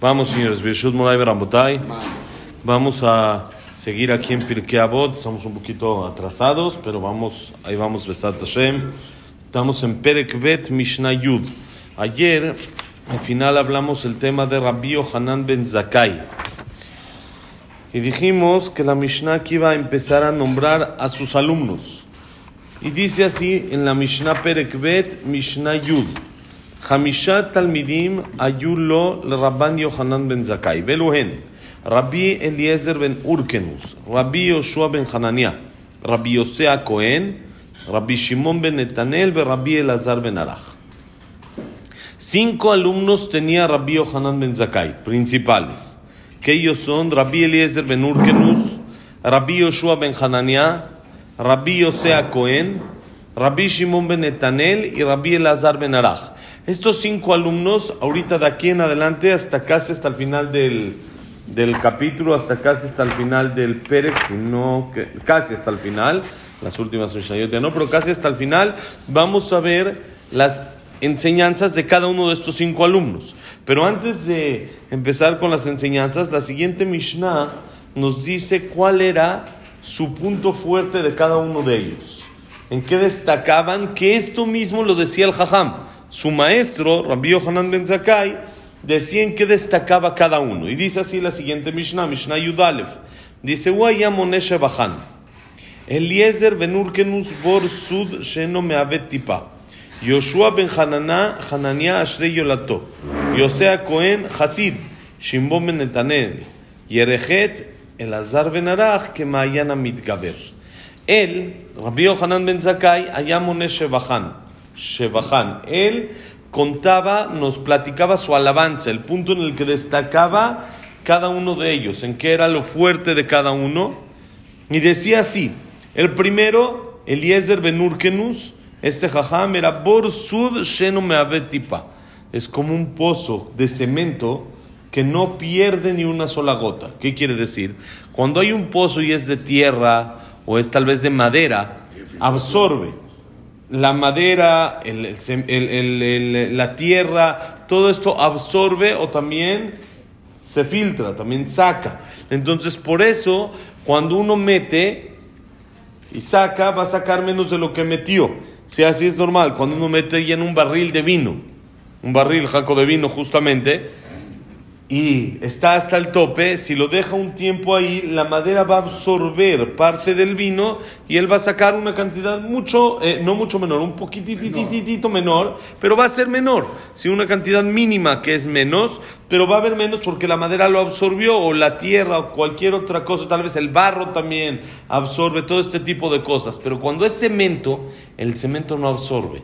Vamos, señores. Vamos a seguir aquí en Pirkei Avot. Estamos un poquito atrasados, pero vamos, ahí vamos, Besat Hashem. Estamos en Perek Bet Mishnah Yud. Ayer, al final, hablamos el tema de Rabbi Hanan Ben Zakai. Y dijimos que la Mishnah aquí iba a empezar a nombrar a sus alumnos. Y dice así en la Mishnah Perek Bet Mishnah Yud. חמישה תלמידים היו לו לרבן יוחנן בן זכאי, ואלו הן רבי אליעזר בן אורקנוס, רבי יהושע בן חנניה, רבי יוסי הכהן, רבי שמעון בן נתנאל ורבי אלעזר בן ערך. Cinco alumnos tenía Rabbi Yohanan ben Zakai, principales, que ellos son Rabbi Eliezer ben Urkenus, Rabbi Yoshua ben Hanania, Rabbi Yosea Cohen, Rabbi Shimon ben Netanel y Rabbi Elazar ben Arach. Estos cinco alumnos, ahorita de aquí en adelante, hasta casi hasta el final del, del capítulo, hasta casi hasta el final del Pérez, sino que casi hasta el final, las últimas Mishnayot ya no, pero casi hasta el final, vamos a ver las enseñanzas de cada uno de estos cinco alumnos. Pero antes de empezar con las enseñanzas, la siguiente Mishnah nos dice cuál era su punto fuerte de cada uno de ellos. En qué destacaban, que esto mismo lo decía el Jajam su maestro, Rabbi Yohanan ben Zakai, decía en qué destacaba cada uno. Y dice así la siguiente Mishnah, Mishnah Yudalef. Dice, Moneshe Bajan. Eliezer ben Urkenus bor sud sheno meavet tipa. Yoshua ben Hanana, Hanania Ashrei Yolato. Yosea Cohen Hasid. Shimbo ben Netanel. Yerechet Elazar ben Arach, que Mayana mitgaber. Él, Rabbi Yohanan ben Zakai, allá Moneshe Bajan. Shebahan. Él contaba, nos platicaba su alabanza, el punto en el que destacaba cada uno de ellos, en qué era lo fuerte de cada uno. Y decía así: el primero, Eliezer ben Urkenus, este jajam era Bor Sud Sheno Meavetipa. Es como un pozo de cemento que no pierde ni una sola gota. ¿Qué quiere decir? Cuando hay un pozo y es de tierra o es tal vez de madera, absorbe la madera, el, el, el, la tierra, todo esto absorbe o también se filtra, también saca. Entonces, por eso, cuando uno mete y saca, va a sacar menos de lo que metió. Si así es normal, cuando uno mete ya en un barril de vino, un barril jaco de vino justamente, y está hasta el tope, si lo deja un tiempo ahí, la madera va a absorber parte del vino y él va a sacar una cantidad mucho, eh, no mucho menor, un poquitititito menor, pero va a ser menor. Si una cantidad mínima que es menos, pero va a haber menos porque la madera lo absorbió o la tierra o cualquier otra cosa, tal vez el barro también absorbe todo este tipo de cosas. Pero cuando es cemento, el cemento no absorbe.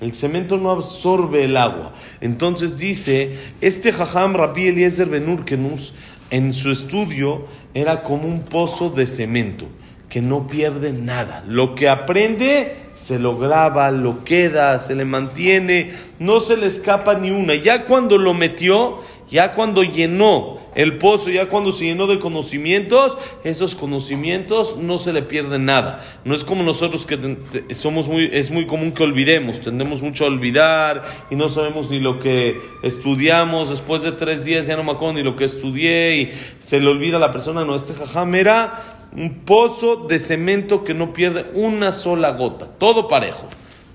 El cemento no absorbe el agua. Entonces dice, este Jajam Rabbi Eliezer Ben Urkenus, en su estudio, era como un pozo de cemento, que no pierde nada. Lo que aprende, se lo graba, lo queda, se le mantiene, no se le escapa ni una. Ya cuando lo metió, ya cuando llenó el pozo, ya cuando se llenó de conocimientos, esos conocimientos no se le pierden nada. No es como nosotros que somos muy, es muy común que olvidemos, tendemos mucho a olvidar y no sabemos ni lo que estudiamos. Después de tres días ya no me acuerdo ni lo que estudié y se le olvida a la persona. No, este jajam era un pozo de cemento que no pierde una sola gota, todo parejo.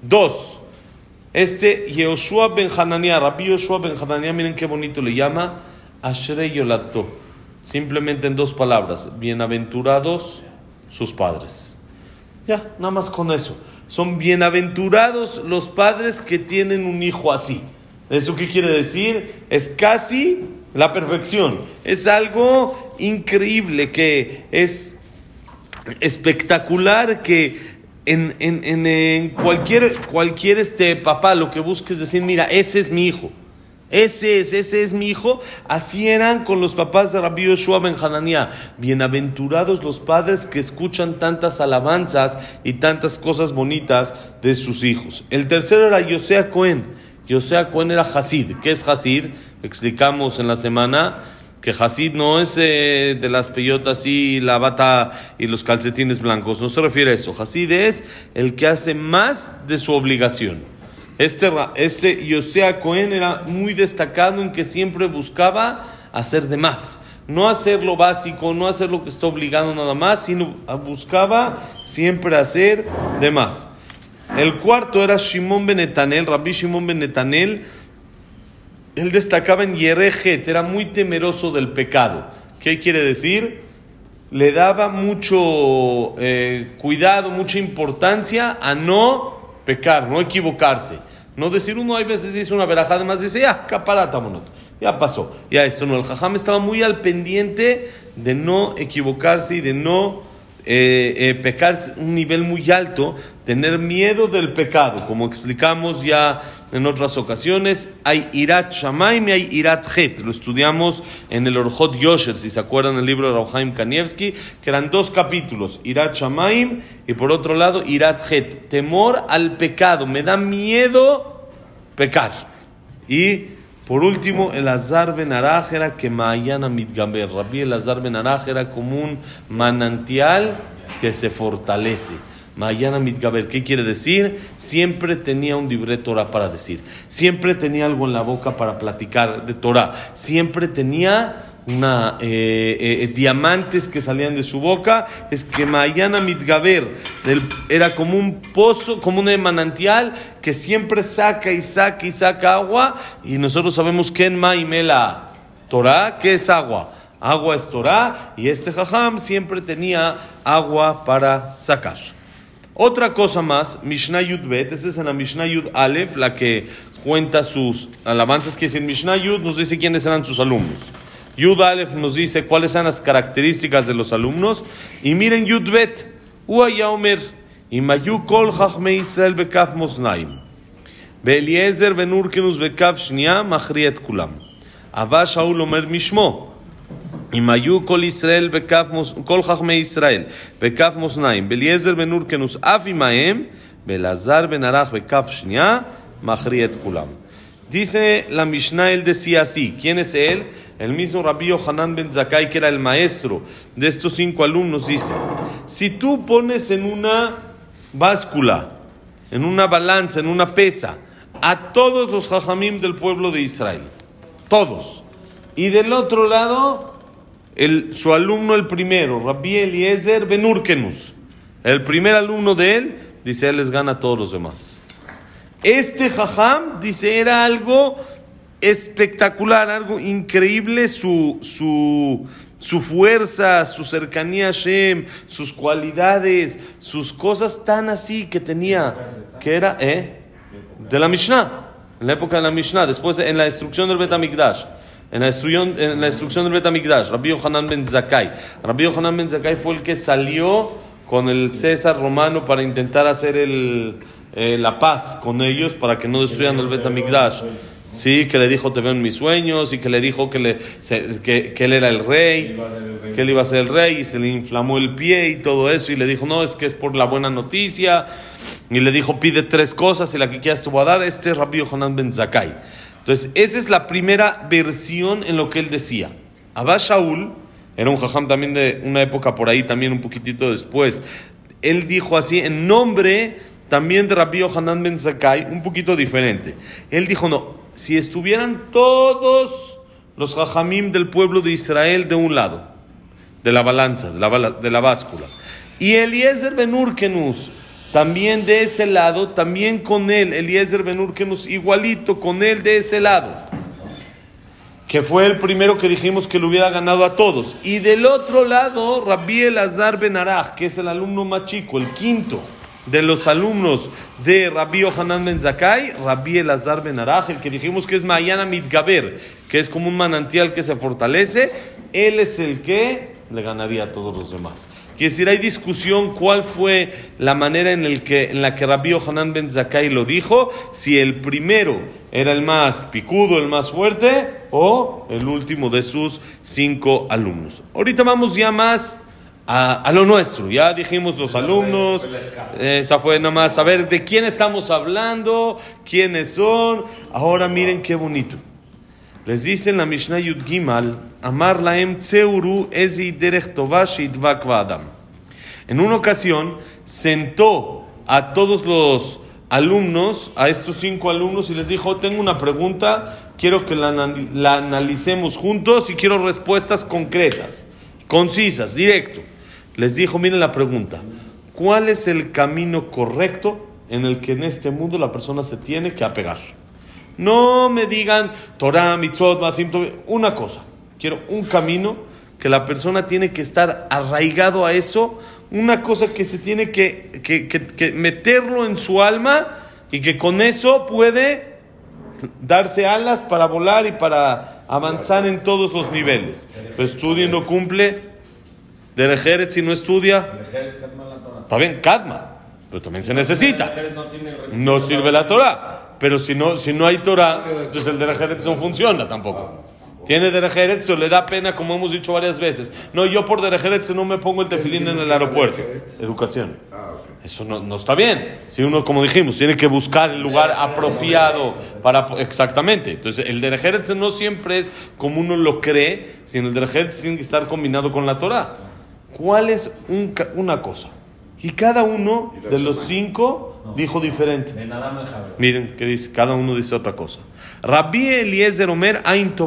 Dos, este Yehoshua ben Hanania, Rabbi Yehoshua ben Hanania, miren qué bonito le llama, Ashrei Yolato. Simplemente en dos palabras, bienaventurados sus padres. Ya, nada más con eso. Son bienaventurados los padres que tienen un hijo así. ¿Eso qué quiere decir? Es casi la perfección. Es algo increíble, que es espectacular, que en, en, en, en, cualquier, cualquier este papá lo que busque es decir, mira, ese es mi hijo. Ese es, ese es mi hijo. Así eran con los papás de Rabbi Yoshua ben Hanania. Bienaventurados los padres que escuchan tantas alabanzas y tantas cosas bonitas de sus hijos. El tercero era Yosea Cohen. Yosea Cohen era Hasid. ¿Qué es Hasid? Explicamos en la semana que Hasid no es eh, de las peyotas y la bata y los calcetines blancos, no se refiere a eso. Hasid es el que hace más de su obligación. Este, este Yosea Cohen era muy destacado en que siempre buscaba hacer de más. No hacer lo básico, no hacer lo que está obligado nada más, sino buscaba siempre hacer de más. El cuarto era Shimon Benetanel, Rabbi Shimon Benetanel. Él destacaba en Yerejet, era muy temeroso del pecado. ¿Qué quiere decir? Le daba mucho eh, cuidado, mucha importancia a no pecar, no equivocarse. No decir uno, hay veces dice una verajada más, dice, ya, caparata, ya pasó, ya esto no. El jajam estaba muy al pendiente de no equivocarse y de no eh, eh, pecar un nivel muy alto, tener miedo del pecado, como explicamos ya en otras ocasiones, hay Irat Shamaim y hay Irat Het, lo estudiamos en el Orjot Yosher, si se acuerdan del libro de Rauhaim Kanievski, que eran dos capítulos, Irat Shamaim y por otro lado Irat Het, temor al pecado, me da miedo pecar. Y por último, el Azar Ben que Mayana Mitgamber. Rabbi el Azar Ben era como un manantial que se fortalece. Mayana Mitgaber, ¿qué quiere decir? Siempre tenía un libre Torah para decir. Siempre tenía algo en la boca para platicar de Torah. Siempre tenía una, eh, eh, diamantes que salían de su boca, es que Mayana Mitgaber era como un pozo, como un manantial que siempre saca y saca y saca agua, y nosotros sabemos que en Maimela Torah, ¿qué es agua? Agua es Torah, y este jajam siempre tenía agua para sacar. Otra cosa más, Mishnah Yud Bet, esta es en la Mishnah Yud Aleph, la que cuenta sus alabanzas, que es en Mishnah Yud nos dice quiénes eran sus alumnos. Yud Aleph nos dice cuáles son las características de los alumnos. Y miren Yud Bet, Uaya Omer, Imayu Kol Chachme Israel Bekaf Mosnaim. Beeliezer Ben Urkenus Bekaf Shnia Machriet Kulam. Abba Shaul Omer Mishmo. Imayu Kol Israel Bekaf Kol Chachme Israel Bekaf Mosnaim. Beeliezer Ben Urkenus Afimaem. Belazar Ben Arach Bekaf Shnia Machriet Kulam. Dice la Mishnah, él decía así. ¿Quién es él? El mismo Rabbi Hanan ben Zakai, que era el maestro de estos cinco alumnos, dice: Si tú pones en una báscula, en una balanza, en una pesa, a todos los jajamim del pueblo de Israel, todos, y del otro lado, el, su alumno, el primero, Rabbi Eliezer ben Urkenus, el primer alumno de él, dice: Él les gana a todos los demás. Este jajam, dice, era algo espectacular, algo increíble su, su, su fuerza, su cercanía a Shem, sus cualidades, sus cosas tan así que tenía, que era, ¿eh? De la Mishnah, en la época de la Mishnah, después en la destrucción del Betamikdash. En la, destrucción, en la destrucción del Betamikdash, Rabbi Yohanan ben Zakai. Rabbi Yohanan ben Zakai fue el que salió con el César romano para intentar hacer el, eh, la paz con ellos para que no destruyan el Betamikdash. Sí, que le dijo, te veo en mis sueños, y que le dijo que, le, que, él era el rey, que él iba a ser el rey, y se le inflamó el pie y todo eso, y le dijo, no, es que es por la buena noticia, y le dijo, pide tres cosas, y la que quieras te voy a dar, este es Rabbi Yohanan Ben Zakai. Entonces, esa es la primera versión en lo que él decía. Abba Shaul, era un jajam también de una época por ahí, también un poquitito después, él dijo así, en nombre también de Rabbi Yohanan Ben Zakai, un poquito diferente. Él dijo, no, si estuvieran todos los jajamim del pueblo de Israel de un lado, de la balanza, de la, de la báscula, y Eliezer Ben Urkenus, también de ese lado, también con él, Eliezer Ben Urkenus, igualito con él de ese lado, que fue el primero que dijimos que lo hubiera ganado a todos. Y del otro lado, Rabbi Elazar Ben Arach, que es el alumno más chico, el quinto de los alumnos de Rabbi Yohanan Ben Zakai, Rabbi Elazar Ben Araj, el que dijimos que es Mayana Mitgaber, que es como un manantial que se fortalece, él es el que le ganaría a todos los demás. Quiere decir, hay discusión cuál fue la manera en, el que, en la que Rabbi Yohanan Ben Zakai lo dijo, si el primero era el más picudo, el más fuerte, o el último de sus cinco alumnos. Ahorita vamos ya más a, lo nuestro. Ya dijimos los alumnos, esa fue nada más saber de quién estamos hablando, quiénes son. Ahora miren qué bonito. Les dicen la Mishnah Yud Gimal, Amar laem tzeuru ezi derech En una ocasión sentó a todos los alumnos, a estos cinco alumnos, y les dijo, tengo una pregunta, quiero que la, la analicemos juntos y quiero respuestas concretas, concisas, directo. Les dijo, miren la pregunta, ¿cuál es el camino correcto en el que en este mundo la persona se tiene que apegar? No me digan Torah, Mitzvot, Masim, una cosa, quiero un camino que la persona tiene que estar arraigado a eso, una cosa que se tiene que, que, que, meterlo en su alma y que con eso puede darse alas para volar y para avanzar en todos los niveles. Pues estudia y no cumple, Derejeret si no estudia, está bien, Kadma, pero también se necesita. No sirve la Torah, pero si no, si no hay Torah, entonces el Derejeret no funciona tampoco. Tiene Derejeret, o le da pena, como hemos dicho varias veces. No, yo por Derejeret no me pongo el tefilín en el aeropuerto. Educación. Eso no, no, está bien. Si uno, como dijimos, tiene que buscar el lugar apropiado para... Exactamente. Entonces, el Derejeret no siempre es como uno lo cree, sino el Derejeret tiene que estar combinado con la Torah. ¿Cuál es un, una cosa? Y cada uno de los cinco dijo diferente. Miren que dice, cada uno dice otra cosa. Rabbi Eliezer Omer Ain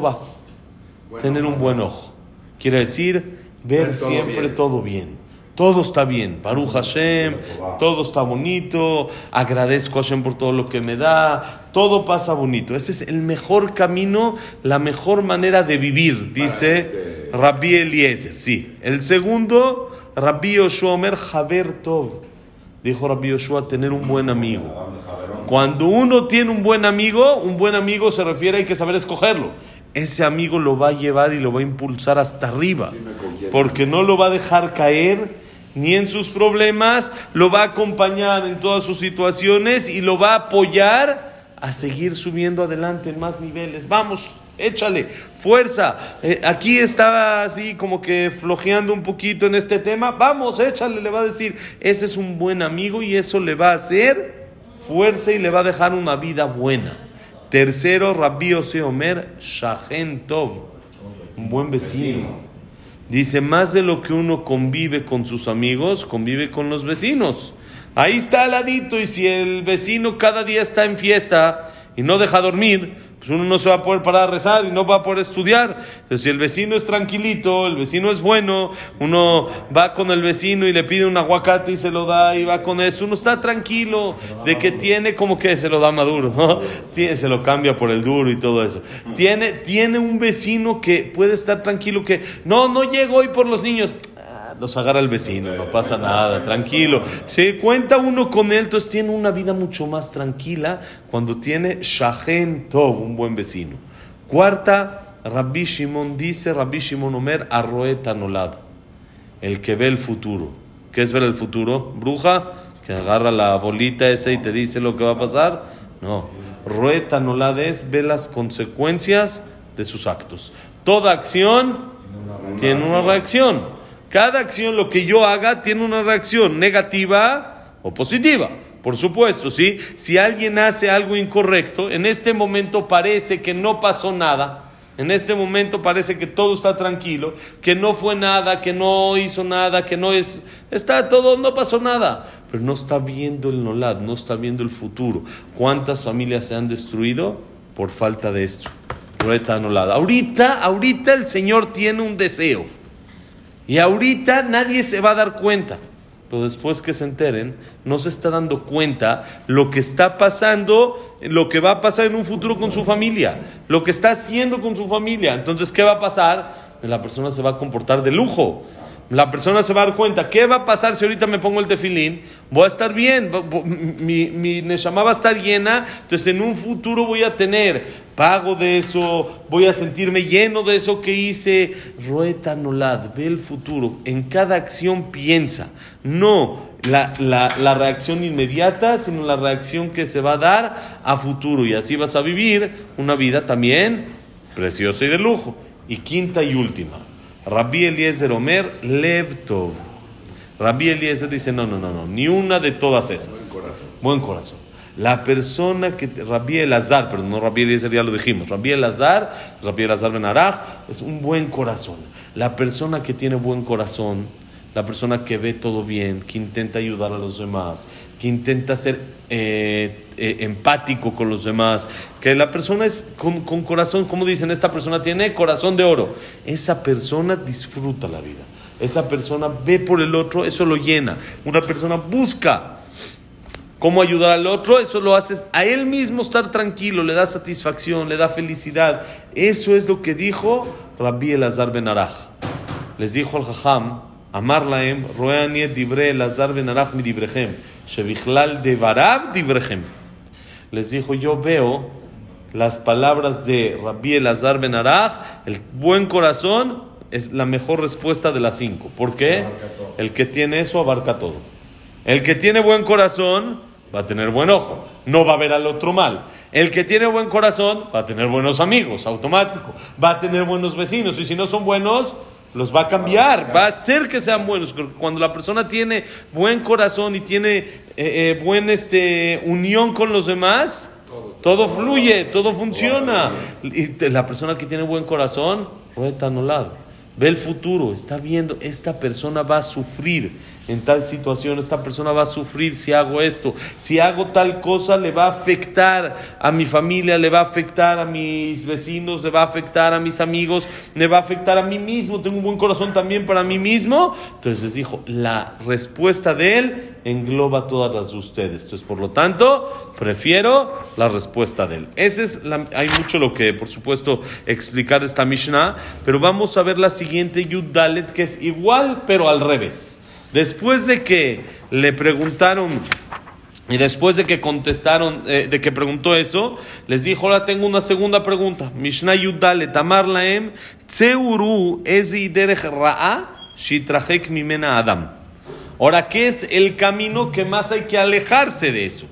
Tener un buen ojo. Quiere decir ver siempre todo bien. Todo está bien. Baruch Hashem, todo está bonito. Agradezco a Hashem por todo lo que me da. Todo pasa bonito. Ese es el mejor camino, la mejor manera de vivir, dice este Rabbi Eliezer. Sí. El segundo, Rabbi Yoshua Omer Haber Tov. Dijo Rabbi Yoshua, tener un buen amigo. Cuando uno tiene un buen amigo, un buen amigo se refiere, hay que saber escogerlo ese amigo lo va a llevar y lo va a impulsar hasta arriba, porque no lo va a dejar caer ni en sus problemas, lo va a acompañar en todas sus situaciones y lo va a apoyar a seguir subiendo adelante en más niveles. Vamos, échale, fuerza. Eh, aquí estaba así como que flojeando un poquito en este tema. Vamos, échale, le va a decir, ese es un buen amigo y eso le va a hacer fuerza y le va a dejar una vida buena. Tercero, Rabbi Ose Omer, Shahen Tov, un buen vecino. Dice, más de lo que uno convive con sus amigos, convive con los vecinos. Ahí está al ladito y si el vecino cada día está en fiesta y no deja dormir, pues uno no se va a poder parar a rezar y no va a poder estudiar. Si el vecino es tranquilito, el vecino es bueno, uno va con el vecino y le pide un aguacate y se lo da y va con eso, uno está tranquilo de que tiene como que se lo da maduro, ¿no? Se lo cambia por el duro y todo eso. Tiene, tiene un vecino que puede estar tranquilo que no, no llego hoy por los niños los agarra el vecino, no pasa nada, tranquilo. Se cuenta uno con él, entonces tiene una vida mucho más tranquila cuando tiene Shahen Tov, un buen vecino. Cuarta, Rabbi Shimon dice, Rabbi Shimon Omer, Arroeta Nolad, el que ve el futuro. ¿Qué es ver el futuro? Bruja, que agarra la bolita esa y te dice lo que va a pasar. No, Roeta Nolad es ver las consecuencias de sus actos. Toda acción tiene una reacción. Cada acción, lo que yo haga, tiene una reacción negativa o positiva. Por supuesto, ¿sí? Si alguien hace algo incorrecto, en este momento parece que no pasó nada. En este momento parece que todo está tranquilo, que no fue nada, que no hizo nada, que no es... Está todo, no pasó nada. Pero no está viendo el Nolad, no está viendo el futuro. ¿Cuántas familias se han destruido por falta de esto? Ahorita, ahorita el Señor tiene un deseo y ahorita nadie se va a dar cuenta. Pero después que se enteren, no se está dando cuenta lo que está pasando, lo que va a pasar en un futuro con su familia, lo que está haciendo con su familia. Entonces, ¿qué va a pasar? La persona se va a comportar de lujo. La persona se va a dar cuenta, ¿qué va a pasar si ahorita me pongo el tefilín? Voy a estar bien, mi, mi neshama va a estar llena, entonces en un futuro voy a tener pago de eso, voy a sentirme lleno de eso que hice. Roeta Nolad, ve el futuro, en cada acción piensa, no la, la, la reacción inmediata, sino la reacción que se va a dar a futuro y así vas a vivir una vida también preciosa y de lujo. Y quinta y última. Rabbi Eliezer Omer, Lev Tov. Rabbi Eliezer dice, no, no, no, no, ni una de todas esas. Buen corazón. Buen corazón. La persona que, Rabbi Elazar, pero no Rabbi Eliezer, ya lo dijimos, Rabbi Elazar, Rabbi Elazar Ben Araj, es un buen corazón. La persona que tiene buen corazón la persona que ve todo bien, que intenta ayudar a los demás, intenta ser eh, eh, empático con los demás, que la persona es con, con corazón, como dicen, esta persona tiene corazón de oro. Esa persona disfruta la vida. Esa persona ve por el otro, eso lo llena. Una persona busca cómo ayudar al otro, eso lo haces a él mismo estar tranquilo, le da satisfacción, le da felicidad. Eso es lo que dijo Rabbi Elazar Ben Araj. Les dijo al Jajam, Laem, roeani dibre Elazar Ben Araj mi dibrechem, shebichlal devarab dibrechem. Les dijo, yo veo las palabras de Rabbi Elazar Ben Araj, el buen corazón es la mejor respuesta de las cinco. ¿Por qué? El que tiene eso abarca todo. El que tiene buen corazón va a tener buen ojo, no va a ver al otro mal. El que tiene buen corazón va a tener buenos amigos, automático. Va a tener buenos vecinos y si no son buenos, los va a cambiar, va a hacer que sean buenos. Cuando la persona tiene buen corazón y tiene eh, eh, buena este, unión con los demás, todo fluye, todo funciona. Y la persona que tiene buen corazón, rueda lado ve el futuro, está viendo, esta persona va a sufrir en tal situación, esta persona va a sufrir si hago esto, si hago tal cosa le va a afectar a mi familia, le va a afectar a mis vecinos, le va a afectar a mis amigos, le va a afectar a mí mismo, tengo un buen corazón también para mí mismo. Entonces dijo, la respuesta de él engloba todas las de ustedes. Entonces, por lo tanto, prefiero la respuesta de él. Ese es hay mucho lo que, por supuesto, explicar esta Mishnah, pero vamos a ver la siguiente Yud Dalet, que es igual, pero al revés. Después de que le preguntaron y después de que contestaron, eh, de que preguntó eso, les dijo, ahora tengo una segunda pregunta. Mishnah Yudale Tamar Laem, Tseuru Ra'a, Shitrahek Mimena Adam. Ahora, ¿qué es el camino que más hay que alejarse de eso?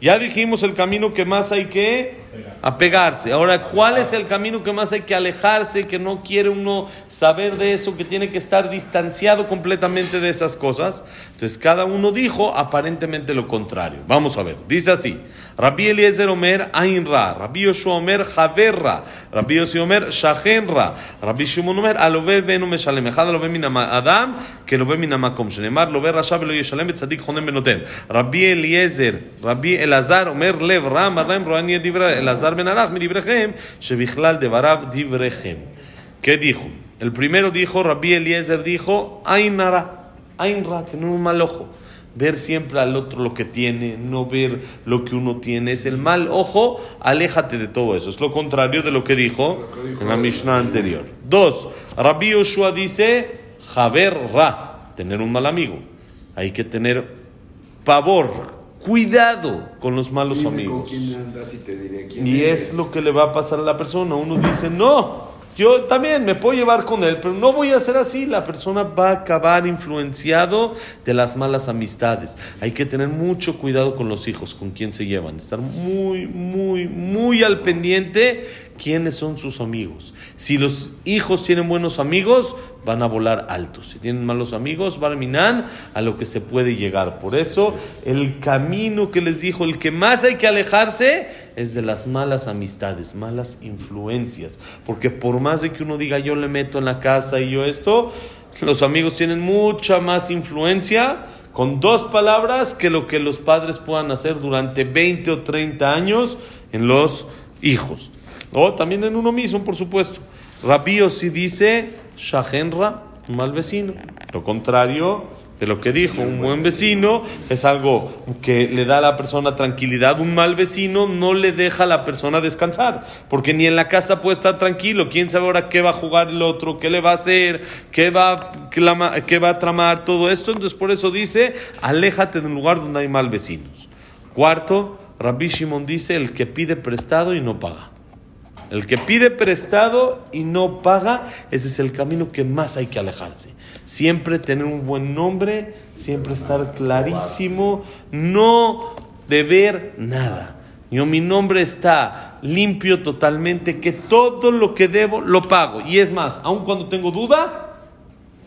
Ya dijimos el camino que más hay que apegarse. Ahora, ¿cuál es el camino que más hay que alejarse, que no quiere uno saber de eso, que tiene que estar distanciado completamente de esas cosas? Entonces, cada uno dijo aparentemente lo contrario. Vamos a ver, dice así. Rabbi Eliezer Omer Ain Ra, Rabbi Yoshua Omer Javer Ra, Rabbi Yossi Omer Shachen Ra, Rabbi Shimon Omer Alove Benu Meshalem, Echad Alove Min Adam, que lo ve min Amakom, Shenemar Love Rasha Velo Yeshalem Betzadik Chonem Benoten, Rabbi Eliezer, Rabbi Elazar Omer Lev Ra, Marraim Roani Edivra ¿Qué dijo? El primero dijo, Rabbi Eliezer dijo, Ain Ra, Ain Ra, tener un mal ojo ver siempre al otro lo que tiene, no ver lo que uno tiene. Es el mal ojo, aléjate de todo eso. Es lo contrario de lo que dijo en la Mishnah anterior. Dos, Rabbi Yoshua dice, Javer Ra, tener un mal amigo. Hay que tener pavor, cuidado con los malos amigos. y es lo que le va a pasar a la persona. Uno dice, no. Yo también me puedo llevar con él, pero no voy a hacer así. La persona va a acabar influenciado de las malas amistades. Hay que tener mucho cuidado con los hijos, con quién se llevan. Estar muy, muy, muy al pendiente quiénes son sus amigos. Si los hijos tienen buenos amigos, van a volar altos. Si tienen malos amigos, minar a lo que se puede llegar. Por eso, el camino que les dijo, el que más hay que alejarse, es de las malas amistades, malas influencias. Porque por más de que uno diga, yo le meto en la casa y yo esto, los amigos tienen mucha más influencia con dos palabras que lo que los padres puedan hacer durante 20 o 30 años en los hijos. O también en uno mismo, por supuesto. Rabío si dice Shahenra, un mal vecino. Lo contrario de lo que dijo, un buen vecino es algo que le da a la persona tranquilidad. Un mal vecino no le deja a la persona descansar, porque ni en la casa puede estar tranquilo. ¿Quién sabe ahora qué va a jugar el otro, qué le va a hacer, qué va, qué va a tramar, todo esto? Entonces por eso dice, aléjate de un lugar donde hay mal vecinos. Cuarto, Rabbi Shimon dice, el que pide prestado y no paga. El que pide prestado y no paga, ese es el camino que más hay que alejarse. Siempre tener un buen nombre, siempre estar clarísimo, no deber nada. Yo mi nombre está limpio totalmente, que todo lo que debo lo pago. Y es más, aun cuando tengo duda,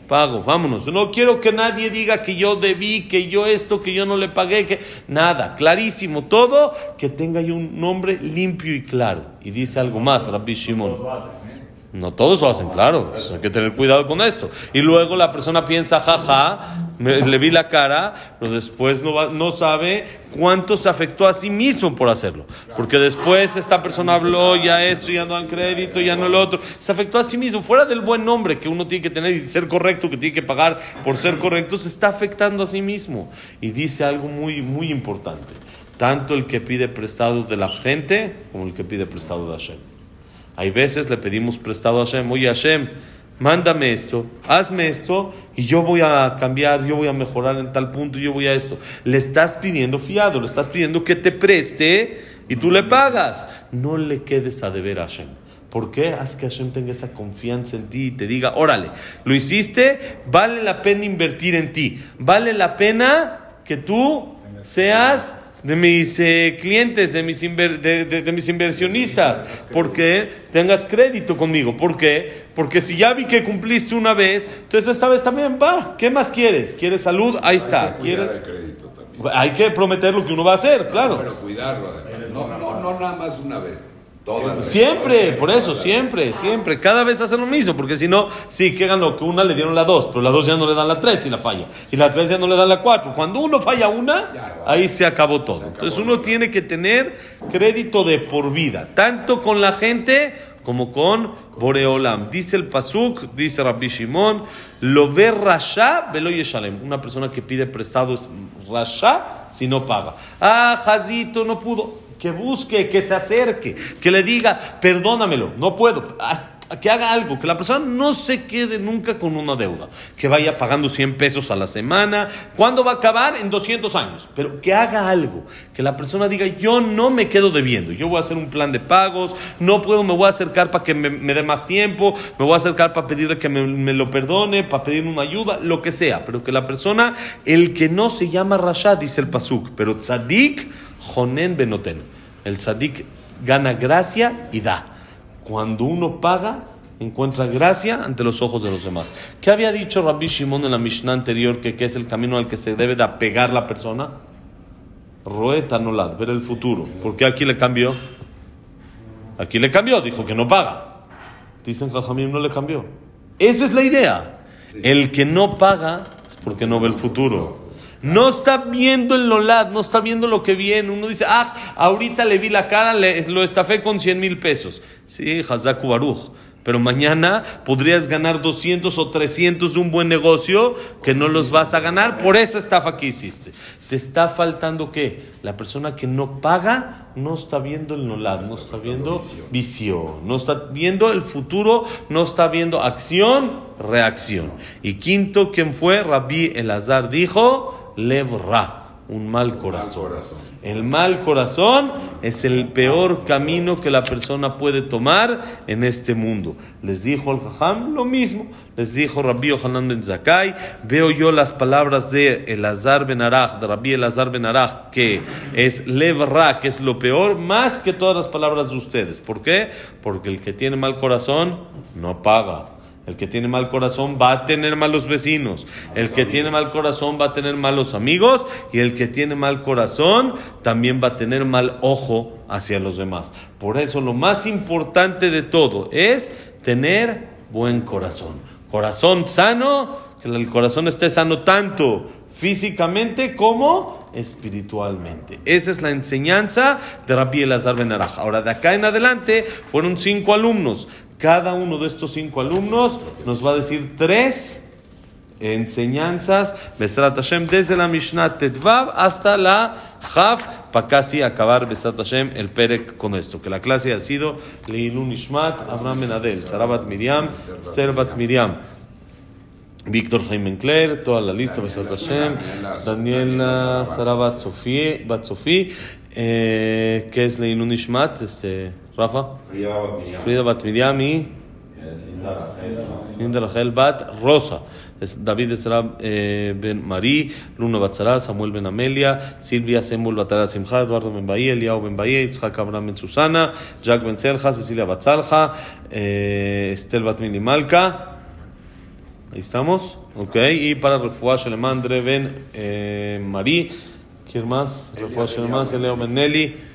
pago, vámonos. No quiero que nadie diga que yo debí, que yo esto, que yo no le pagué, que nada, clarísimo todo, que tenga un nombre limpio y claro. Y dice algo más, Rabbi Shimon. No todos lo hacen, claro. Hay que tener cuidado con esto. Y luego la persona piensa, jaja, le vi la cara, pero después no, sabe cuánto se afectó a sí mismo por hacerlo. Porque después esta persona habló, ya esto, ya no dan crédito, ya no el otro. Se afectó a sí mismo. Fuera del buen nombre que uno tiene que tener y ser correcto, que tiene que pagar por ser correcto, se está afectando a sí mismo. Y dice algo muy, muy importante. Tanto el que pide prestado de la gente como el que pide prestado de Hashem. Hay veces le pedimos prestado a Hashem, oye Hashem, mándame esto, hazme esto y yo voy a cambiar, yo voy a mejorar en tal punto, yo voy a esto. Le estás pidiendo fiado, le estás pidiendo que te preste y tú le pagas. No le quedes a deber a Hashem. ¿Por qué? Haz que Hashem tenga esa confianza en ti y te diga, órale, lo hiciste, vale la pena invertir en ti, vale la pena que tú seas de mis eh, clientes, de mis, de, mis inversionistas, porque tengas crédito conmigo. ¿Por qué? Porque si ya vi que cumpliste una vez, entonces esta vez también va. ¿Qué más quieres? ¿Quieres salud? Ahí está. ¿Quieres? Hay que prometer lo que uno va a hacer, claro. Pero cuidarlo, No, no, no nada más una vez. Siempre, por eso, siempre, siempre. Cada vez hacen lo mismo, porque si no, sí, que lo que una le dieron la dos, pero la dos ya no le dan la tres y la falla. Y la tres ya no le dan la cuatro. Cuando uno falla una, ahí se acabó todo. Entonces uno tiene que tener crédito de por vida, tanto con la gente como con Boreolam. Dice el Pasuk, dice Rabbi Shimon, lo ve Rasha, velo Yeshalem. Una persona que pide prestado es Rasha si no paga. Ah, Jazito no pudo que busque, que se acerque, que le diga, perdónamelo, no puedo, que haga algo, que la persona no se quede nunca con una deuda, que vaya pagando 100 pesos a la semana, ¿cuándo va a acabar? En 200 años, pero que haga algo, que la persona diga, yo no me quedo debiendo, yo voy a hacer un plan de pagos, no puedo, me voy a acercar para que me, dé más tiempo, me voy a acercar para pedirle que me, lo perdone, para pedir una ayuda, lo que sea, pero que la persona, el que no se llama Rashad, dice el Pasuk, pero Tzadik, Jonen Benoten. El tzadik gana gracia y da. Cuando uno paga, encuentra gracia ante los ojos de los demás. ¿Qué había dicho Rabbi Shimon en la Mishnah anterior que, es el camino al que se debe de apegar la persona? Roeta nolad, ver el futuro. ¿Por qué aquí le cambió? Aquí le cambió, dijo que no paga. Dicen que no le cambió. Esa es la idea. El que no paga es porque no ve el futuro. No está viendo el Nolad, no está viendo lo que viene. Uno dice, ah, ahorita le vi la cara, le, lo estafé con 100 mil pesos. Sí, Hazaku Baruch. Pero mañana podrías ganar 200 o 300 de un buen negocio que no los vas a ganar por esa estafa que hiciste. Te está faltando qué? La persona que no paga no está viendo el nolad, no está viendo visión, no está viendo el futuro, no está viendo acción, reacción. Y quinto, ¿quién fue? Rabbi Elazar dijo, levra, un mal corazón. El mal corazón es el peor camino que la persona puede tomar en este mundo. Les dijo al Jajam lo mismo. Les dijo Rabbi Yohanan ben Zakai. Veo yo las palabras de Elazar ben Arach, de Rabbi Elazar ben Arach, que es levra, que es lo peor, más que todas las palabras de ustedes. ¿Por qué? Porque el que tiene mal corazón no paga. El que tiene mal corazón va a tener malos vecinos. El que tiene mal corazón va a tener malos amigos. Y el que tiene mal corazón también va a tener mal ojo hacia los demás. Por eso lo más importante de todo es tener buen corazón. Corazón sano, que el corazón esté sano tanto físicamente como espiritualmente. Esa es la enseñanza de Rabbi Elazar Ben Ahora, de acá en adelante, fueron cinco alumnos. Cada uno de estos cinco alumnos nos va a decir tres enseñanzas, desde la Mishnah Tetvav hasta la Haf, para casi acabar Besat Hashem el Perek con esto. Que la clase ha sido Leilun Ishmat, Abraham Benadel, Sarabat Miriam, Serbat Miriam. Víctor Jaime Encler, toda la lista, Besat Hashem, Daniela Sarabat Bat Sofí, eh, es Leilun Ishmat, este, Rafa. Frida Bat Miriam y Linda Rachel Bat Rosa. David Esra eh, Ben Marí, Luna Batzara, Samuel Ben Amelia, Silvia Semul Batara Simcha, Eduardo Ben Bahía, Eliao Ben Bahía, Itzhak Abraham Ben Susana, Jack Ben Celja, Cecilia Batzalja, eh, Estel Bat Malka. Ahí estamos. Ok. Y para Refuah Sheleman Ben eh, Marí. ¿Quién más? Refuah Sheleman, Leo Ben Nelly.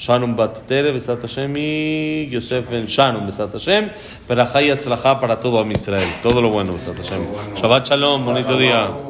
Eh, Shannon Bat Tere, Besat Hashem y Yosef Ben Shannon, Besat Hashem. Perajá y Atzlajá para todo Am Israel. Todo lo bueno, Besat Hashem. Shabbat Shalom, bonito día.